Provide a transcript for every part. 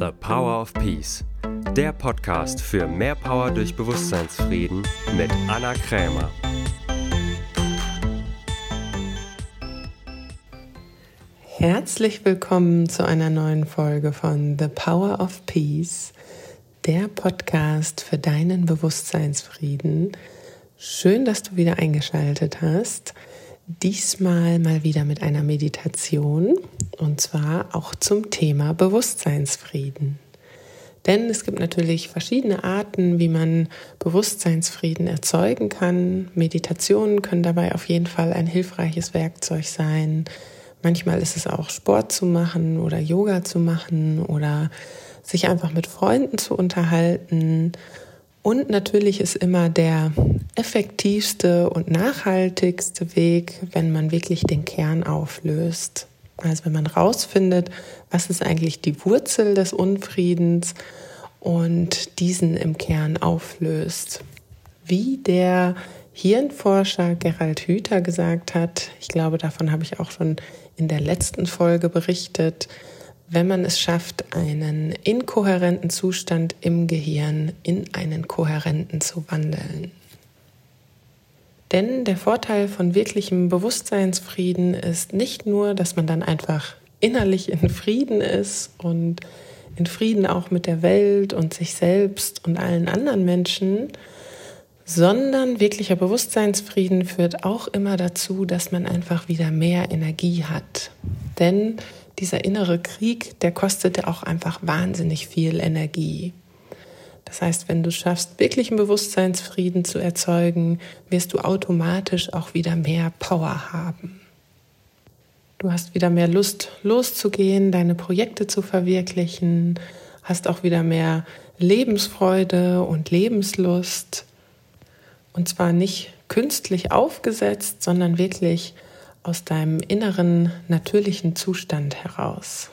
The Power of Peace, der Podcast für mehr Power durch Bewusstseinsfrieden mit Anna Krämer. Herzlich willkommen zu einer neuen Folge von The Power of Peace, der Podcast für deinen Bewusstseinsfrieden. Schön, dass du wieder eingeschaltet hast. Diesmal mal wieder mit einer Meditation und zwar auch zum Thema Bewusstseinsfrieden. Denn es gibt natürlich verschiedene Arten, wie man Bewusstseinsfrieden erzeugen kann. Meditationen können dabei auf jeden Fall ein hilfreiches Werkzeug sein. Manchmal ist es auch Sport zu machen oder Yoga zu machen oder sich einfach mit Freunden zu unterhalten und natürlich ist immer der effektivste und nachhaltigste Weg, wenn man wirklich den Kern auflöst. Also wenn man rausfindet, was ist eigentlich die Wurzel des Unfriedens und diesen im Kern auflöst. Wie der Hirnforscher Gerald Hüther gesagt hat, ich glaube, davon habe ich auch schon in der letzten Folge berichtet, wenn man es schafft, einen inkohärenten Zustand im Gehirn in einen kohärenten zu wandeln. Denn der Vorteil von wirklichem Bewusstseinsfrieden ist nicht nur, dass man dann einfach innerlich in Frieden ist und in Frieden auch mit der Welt und sich selbst und allen anderen Menschen, sondern wirklicher Bewusstseinsfrieden führt auch immer dazu, dass man einfach wieder mehr Energie hat. Denn dieser innere Krieg, der kostet auch einfach wahnsinnig viel Energie. Das heißt, wenn du schaffst, wirklich einen Bewusstseinsfrieden zu erzeugen, wirst du automatisch auch wieder mehr Power haben. Du hast wieder mehr Lust, loszugehen, deine Projekte zu verwirklichen, hast auch wieder mehr Lebensfreude und Lebenslust. Und zwar nicht künstlich aufgesetzt, sondern wirklich aus deinem inneren natürlichen Zustand heraus.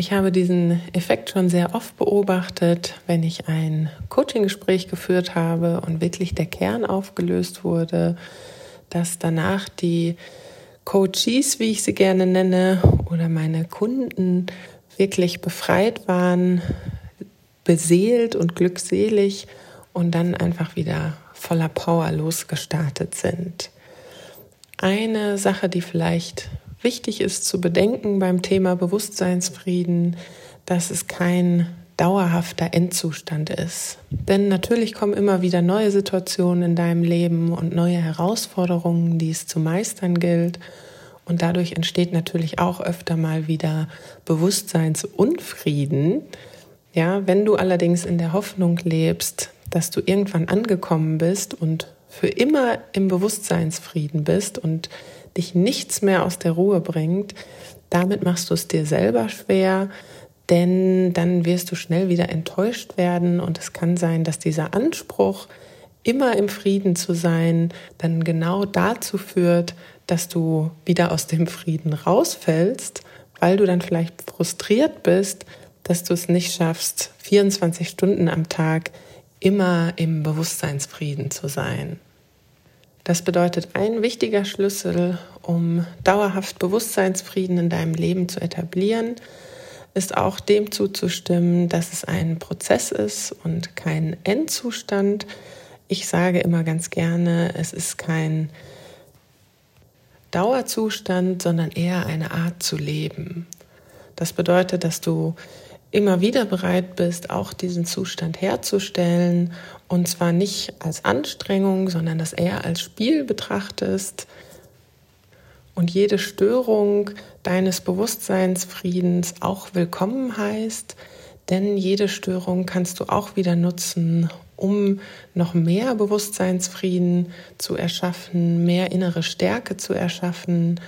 Ich habe diesen Effekt schon sehr oft beobachtet, wenn ich ein Coaching-Gespräch geführt habe und wirklich der Kern aufgelöst wurde, dass danach die Coaches, wie ich sie gerne nenne, oder meine Kunden wirklich befreit waren, beseelt und glückselig und dann einfach wieder voller Power losgestartet sind. Eine Sache, die vielleicht wichtig ist zu bedenken beim Thema Bewusstseinsfrieden, dass es kein dauerhafter Endzustand ist. Denn natürlich kommen immer wieder neue Situationen in deinem Leben und neue Herausforderungen, die es zu meistern gilt. Und dadurch entsteht natürlich auch öfter mal wieder Bewusstseinsunfrieden. Ja, wenn du allerdings in der Hoffnung lebst, dass du irgendwann angekommen bist und für immer im Bewusstseinsfrieden bist und dich nichts mehr aus der Ruhe bringt, damit machst du es dir selber schwer, denn dann wirst du schnell wieder enttäuscht werden und es kann sein, dass dieser Anspruch, immer im Frieden zu sein, dann genau dazu führt, dass du wieder aus dem Frieden rausfällst, weil du dann vielleicht frustriert bist, dass du es nicht schaffst, 24 Stunden am Tag immer im Bewusstseinsfrieden zu sein. Das bedeutet, ein wichtiger Schlüssel, um dauerhaft Bewusstseinsfrieden in deinem Leben zu etablieren, ist auch dem zuzustimmen, dass es ein Prozess ist und kein Endzustand. Ich sage immer ganz gerne, es ist kein Dauerzustand, sondern eher eine Art zu leben. Das bedeutet, dass du immer wieder bereit bist, auch diesen Zustand herzustellen. Und zwar nicht als Anstrengung, sondern das eher als Spiel betrachtest. Und jede Störung deines Bewusstseinsfriedens auch willkommen heißt, denn jede Störung kannst du auch wieder nutzen, um noch mehr Bewusstseinsfrieden zu erschaffen, mehr innere Stärke zu erschaffen,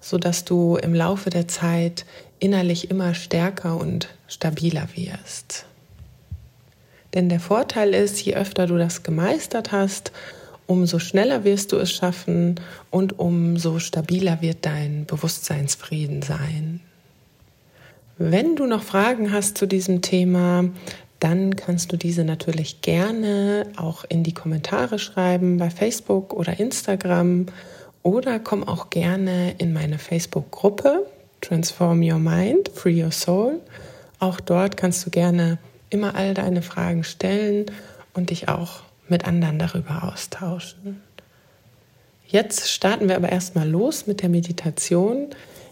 so dass du im Laufe der Zeit innerlich immer stärker und stabiler wirst. Denn der Vorteil ist, je öfter du das gemeistert hast, umso schneller wirst du es schaffen und umso stabiler wird dein Bewusstseinsfrieden sein. Wenn du noch Fragen hast zu diesem Thema, dann kannst du diese natürlich gerne auch in die Kommentare schreiben bei Facebook oder Instagram oder komm auch gerne in meine Facebook-Gruppe Transform Your Mind, Free Your Soul Auch dort kannst du gerne immer all deine Fragen stellen und dich auch mit anderen darüber austauschen. Jetzt starten wir aber erstmal los mit der Meditation.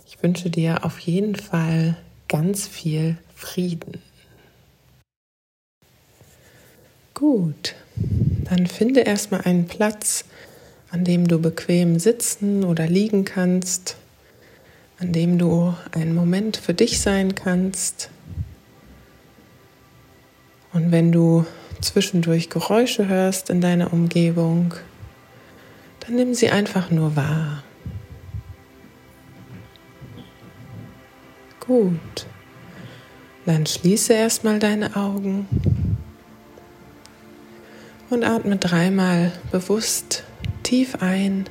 Ich wünsche dir auf jeden Fall ganz viel Frieden. Gut, dann finde erstmal einen Platz, an dem du bequem sitzen oder liegen kannst, an dem du einen Moment für dich sein kannst. Und wenn du zwischendurch Geräusche hörst in deiner Umgebung, dann nimm sie einfach nur wahr. Gut. Dann schließe erstmal deine Augen und atme dreimal bewusst tief ein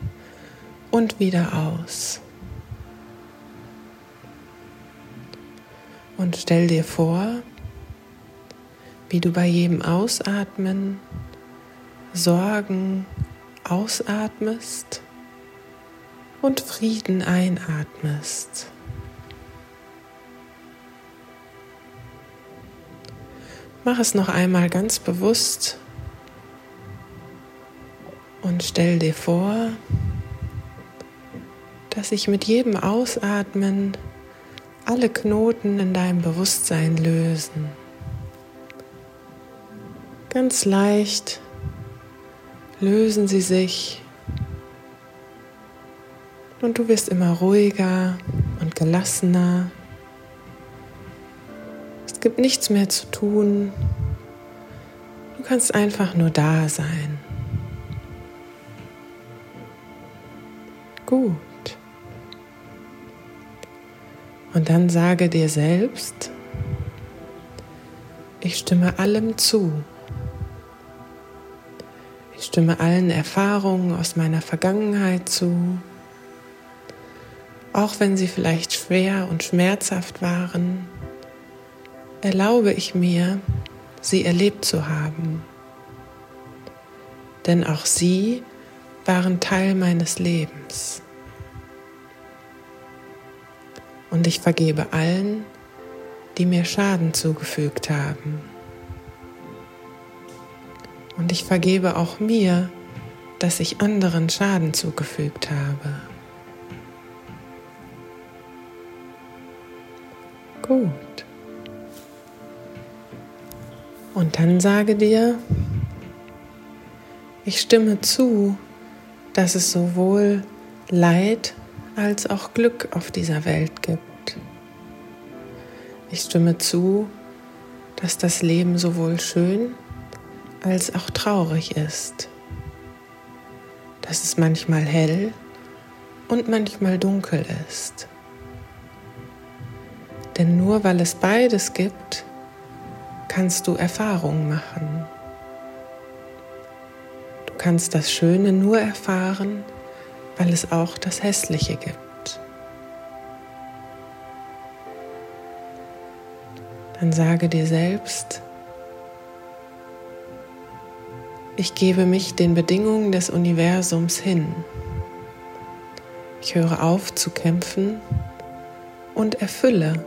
und wieder aus. Und stell dir vor, wie du bei jedem Ausatmen Sorgen ausatmest und Frieden einatmest. Mach es noch einmal ganz bewusst und stell dir vor, dass sich mit jedem Ausatmen alle Knoten in deinem Bewusstsein lösen. Ganz leicht lösen sie sich und du wirst immer ruhiger und gelassener. Es gibt nichts mehr zu tun. Du kannst einfach nur da sein. gut. Und dann sage dir selbst, ich stimme allem zu. Ich stimme allen Erfahrungen aus meiner Vergangenheit zu, auch wenn sie vielleicht schwer und schmerzhaft waren, erlaube ich mir, sie erlebt zu haben. Denn auch sie waren Teil meines Lebens. Und ich vergebe allen, die mir Schaden zugefügt haben. Und ich vergebe auch mir, dass ich anderen Schaden zugefügt habe. Gut. Und dann sage dir, ich stimme zu, dass es sowohl Leid als auch Glück auf dieser Welt gibt. Ich stimme zu, dass das Leben sowohl schön als auch traurig ist, dass es manchmal hell und manchmal dunkel ist. Denn nur weil es beides gibt, kannst du Erfahrungen machen kannst das Schöne nur erfahren, weil es auch das Hässliche gibt. Dann sage dir selbst, ich gebe mich den Bedingungen des Universums hin. Ich höre auf zu kämpfen und erfülle.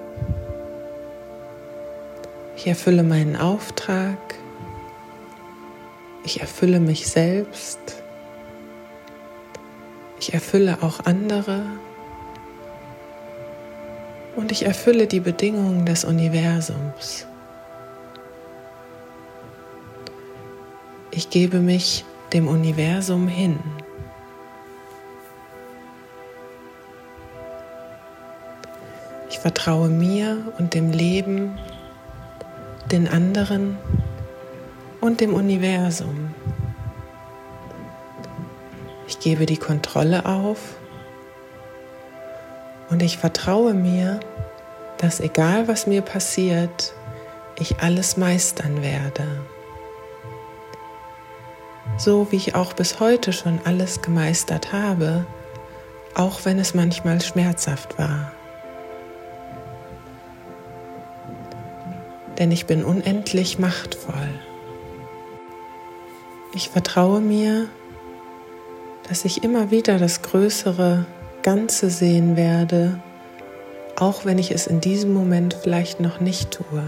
Ich erfülle meinen Auftrag ich erfülle mich selbst. Ich erfülle auch andere. Und ich erfülle die Bedingungen des Universums. Ich gebe mich dem Universum hin. Ich vertraue mir und dem Leben, den anderen und dem Universum. Ich gebe die Kontrolle auf und ich vertraue mir, dass egal was mir passiert, ich alles meistern werde. So wie ich auch bis heute schon alles gemeistert habe, auch wenn es manchmal schmerzhaft war. Denn ich bin unendlich machtvoll. Ich vertraue mir, dass ich immer wieder das größere Ganze sehen werde, auch wenn ich es in diesem Moment vielleicht noch nicht tue.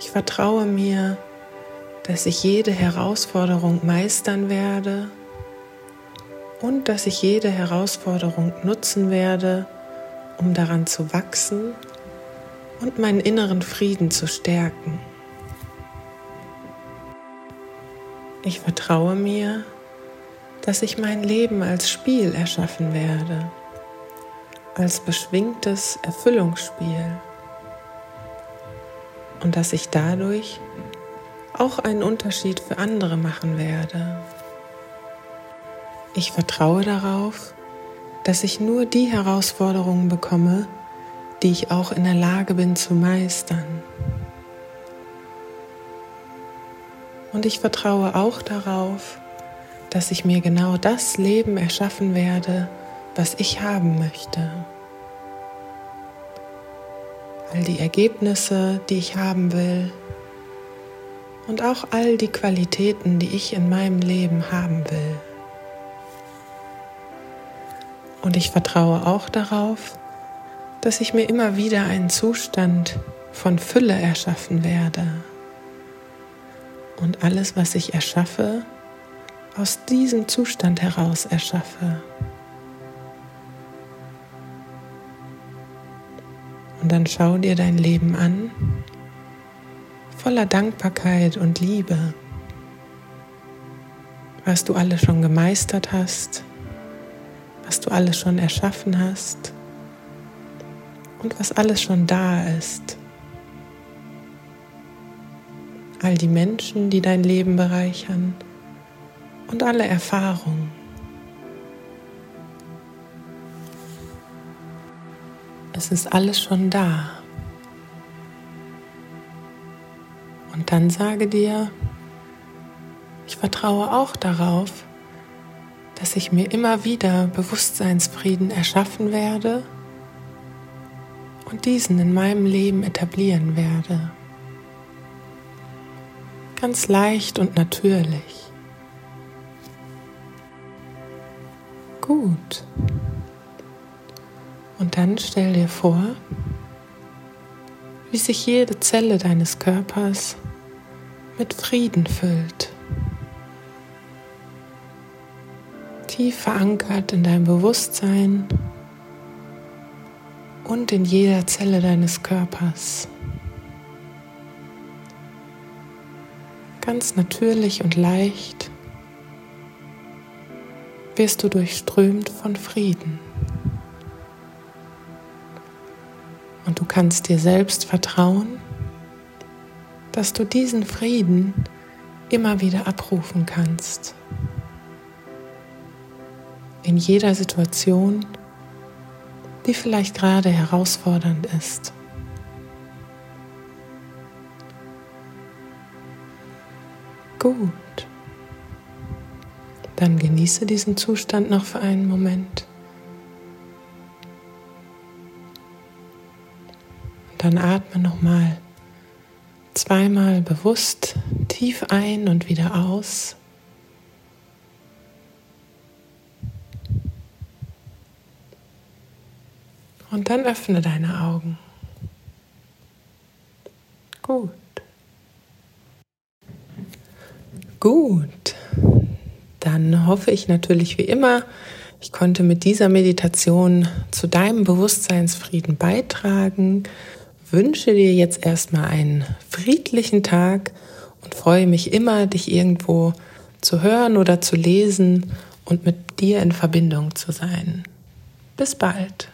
Ich vertraue mir, dass ich jede Herausforderung meistern werde und dass ich jede Herausforderung nutzen werde, um daran zu wachsen und meinen inneren Frieden zu stärken. Ich vertraue mir, dass ich mein Leben als Spiel erschaffen werde, als beschwingtes Erfüllungsspiel und dass ich dadurch auch einen Unterschied für andere machen werde. Ich vertraue darauf, dass ich nur die Herausforderungen bekomme, die ich auch in der Lage bin zu meistern. Und ich vertraue auch darauf, dass ich mir genau das Leben erschaffen werde, was ich haben möchte. All die Ergebnisse, die ich haben will und auch all die Qualitäten, die ich in meinem Leben haben will. Und ich vertraue auch darauf, dass ich mir immer wieder einen Zustand von Fülle erschaffen werde und alles, was ich erschaffe, aus diesem Zustand heraus erschaffe. Und dann schau dir dein Leben an, voller Dankbarkeit und Liebe, was du alles schon gemeistert hast, was du alles schon erschaffen hast und was alles schon da ist all die Menschen, die dein Leben bereichern und alle Erfahrungen. Es ist alles schon da. Und dann sage dir, ich vertraue auch darauf, dass ich mir immer wieder Bewusstseinsfrieden erschaffen werde und diesen in meinem Leben etablieren werde ganz leicht und natürlich. Gut. Und dann stell dir vor, wie sich jede Zelle deines Körpers mit Frieden füllt. Tief verankert in deinem Bewusstsein und in jeder Zelle deines Körpers. Ganz natürlich und leicht wirst du durchströmt von Frieden. Und du kannst dir selbst vertrauen, dass du diesen Frieden immer wieder abrufen kannst. In jeder Situation, die vielleicht gerade herausfordernd ist. Gut. Dann genieße diesen Zustand noch für einen Moment. Und dann atme nochmal zweimal bewusst tief ein und wieder aus. Und dann öffne deine Augen. Gut. Gut, dann hoffe ich natürlich wie immer, ich konnte mit dieser Meditation zu deinem Bewusstseinsfrieden beitragen. Wünsche dir jetzt erstmal einen friedlichen Tag und freue mich immer, dich irgendwo zu hören oder zu lesen und mit dir in Verbindung zu sein. Bis bald.